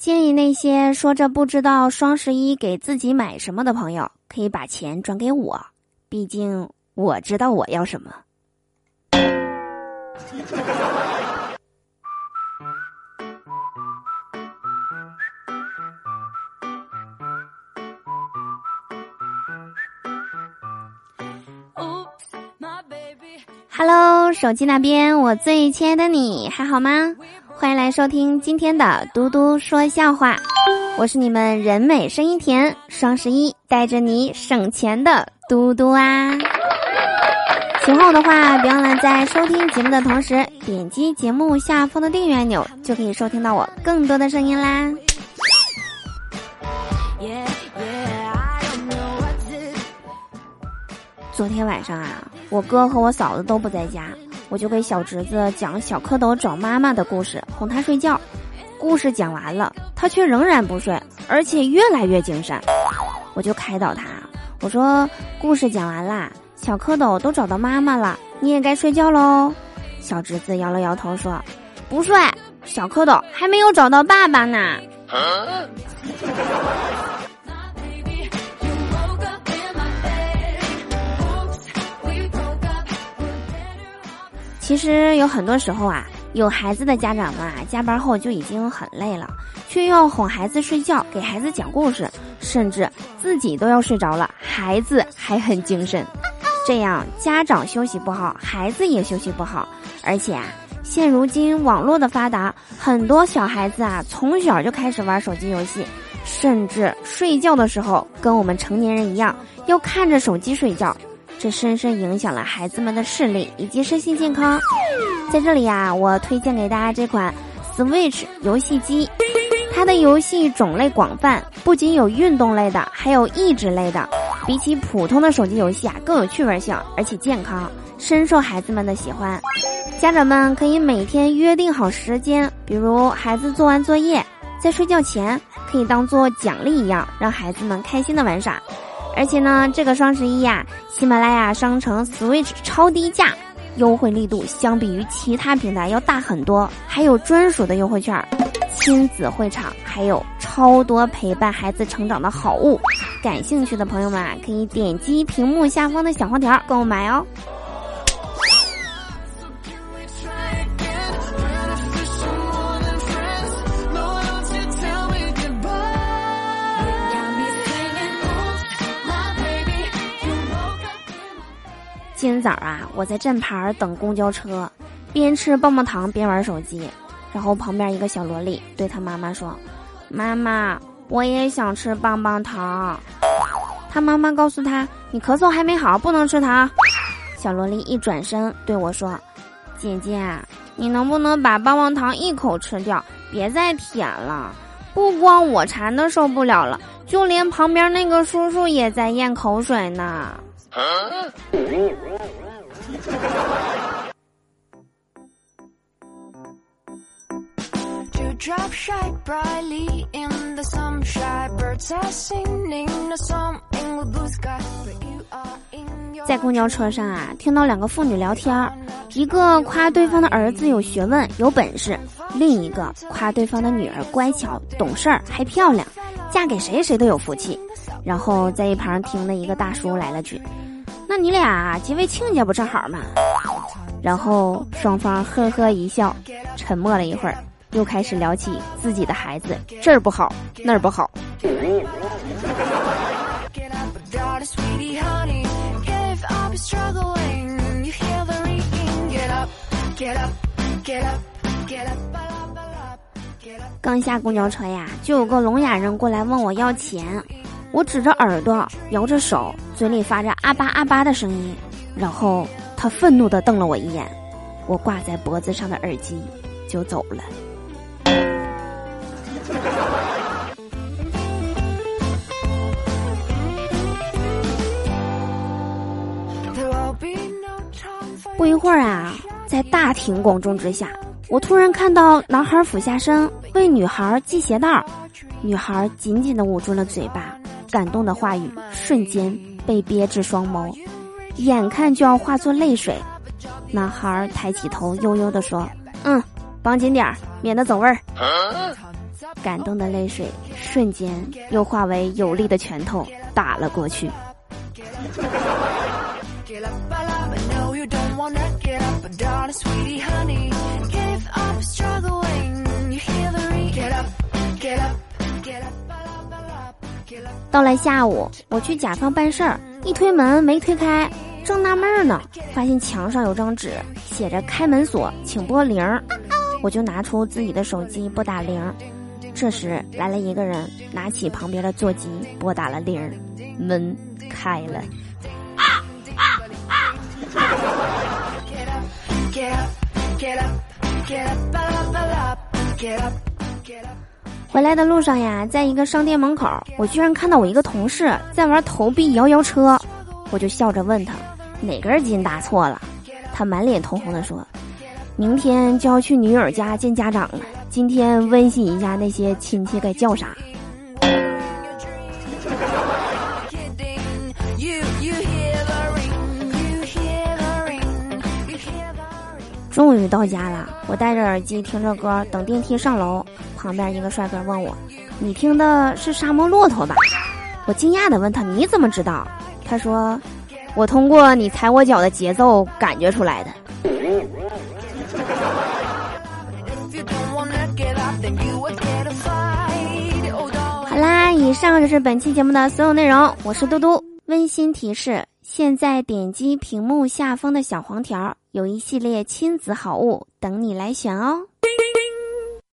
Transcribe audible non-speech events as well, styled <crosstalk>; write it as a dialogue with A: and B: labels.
A: 建议那些说着不知道双十一给自己买什么的朋友，可以把钱转给我，毕竟我知道我要什么。Hello，手机那边，我最亲爱的你还好吗？欢迎来收听今天的嘟嘟说笑话，我是你们人美声音甜，双十一带着你省钱的嘟嘟啊！喜欢我的话，别忘了在收听节目的同时点击节目下方的订阅按钮，就可以收听到我更多的声音啦。昨天晚上啊，我哥和我嫂子都不在家。我就给小侄子讲小蝌蚪找妈妈的故事，哄他睡觉。故事讲完了，他却仍然不睡，而且越来越精神。我就开导他，我说：“故事讲完啦，小蝌蚪都找到妈妈了，你也该睡觉喽。”小侄子摇了摇头说：“不睡，小蝌蚪还没有找到爸爸呢。”其实有很多时候啊，有孩子的家长们啊，加班后就已经很累了，却要哄孩子睡觉，给孩子讲故事，甚至自己都要睡着了，孩子还很精神。这样家长休息不好，孩子也休息不好。而且啊，现如今网络的发达，很多小孩子啊，从小就开始玩手机游戏，甚至睡觉的时候跟我们成年人一样，要看着手机睡觉。这深深影响了孩子们的视力以及身心健康。在这里呀，我推荐给大家这款 Switch 游戏机，它的游戏种类广泛，不仅有运动类的，还有益智类的。比起普通的手机游戏啊，更有趣味性，而且健康，深受孩子们的喜欢。家长们可以每天约定好时间，比如孩子做完作业，在睡觉前，可以当做奖励一样，让孩子们开心的玩耍。而且呢，这个双十一呀，喜马拉雅商城 Switch 超低价，优惠力度相比于其他平台要大很多，还有专属的优惠券，亲子会场，还有超多陪伴孩子成长的好物。感兴趣的朋友们啊，可以点击屏幕下方的小黄条购买哦。今早啊，我在站牌等公交车，边吃棒棒糖边玩手机。然后旁边一个小萝莉对他妈妈说：“妈妈，我也想吃棒棒糖。”他妈妈告诉他：“你咳嗽还没好，不能吃糖。”小萝莉一转身对我说：“姐姐，你能不能把棒棒糖一口吃掉，别再舔了？不光我馋的受不了了，就连旁边那个叔叔也在咽口水呢。”在公交车上啊，听到两个妇女聊天一个夸对方的儿子有学问、有本事，另一个夸对方的女儿乖巧、懂事儿，还漂亮，嫁给谁谁都有福气。然后在一旁听的一个大叔来了句：“那你俩结为亲家不正好吗？”然后双方呵呵一笑，沉默了一会儿，又开始聊起自己的孩子这儿不好那儿不好。刚下公交车呀，就有个聋哑人过来问我要钱。我指着耳朵，摇着手，嘴里发着阿巴阿巴的声音，然后他愤怒地瞪了我一眼，我挂在脖子上的耳机就走了。<laughs> 不一会儿啊，在大庭广众之下，我突然看到男孩俯下身为女孩系鞋带，女孩紧紧的捂住了嘴巴。感动的话语瞬间被憋至双眸，眼看就要化作泪水。男孩抬起头，悠悠地说：“嗯，绑紧点儿，免得走味儿。”感动的泪水瞬间又化为有力的拳头打了过去。到了下午，我去甲方办事儿，一推门没推开，正纳闷呢，发现墙上有张纸，写着“开门锁，请拨铃”，我就拿出自己的手机拨打铃。这时来了一个人，拿起旁边的座机拨打了铃，门开了。啊啊啊！啊回来的路上呀，在一个商店门口，我居然看到我一个同事在玩投币摇摇车，我就笑着问他哪根筋搭错了，他满脸通红的说：“明天就要去女友家见家长了，今天温习一下那些亲戚该叫啥。”终于到家了，我戴着耳机听着歌，等电梯上楼。旁边一个帅哥问我：“你听的是沙漠骆驼吧？”我惊讶的问他：“你怎么知道？”他说：“我通过你踩我脚的节奏感觉出来的。” <laughs> 好啦，以上就是本期节目的所有内容。我是嘟嘟，温馨提示：现在点击屏幕下方的小黄条。有一系列亲子好物等你来选哦。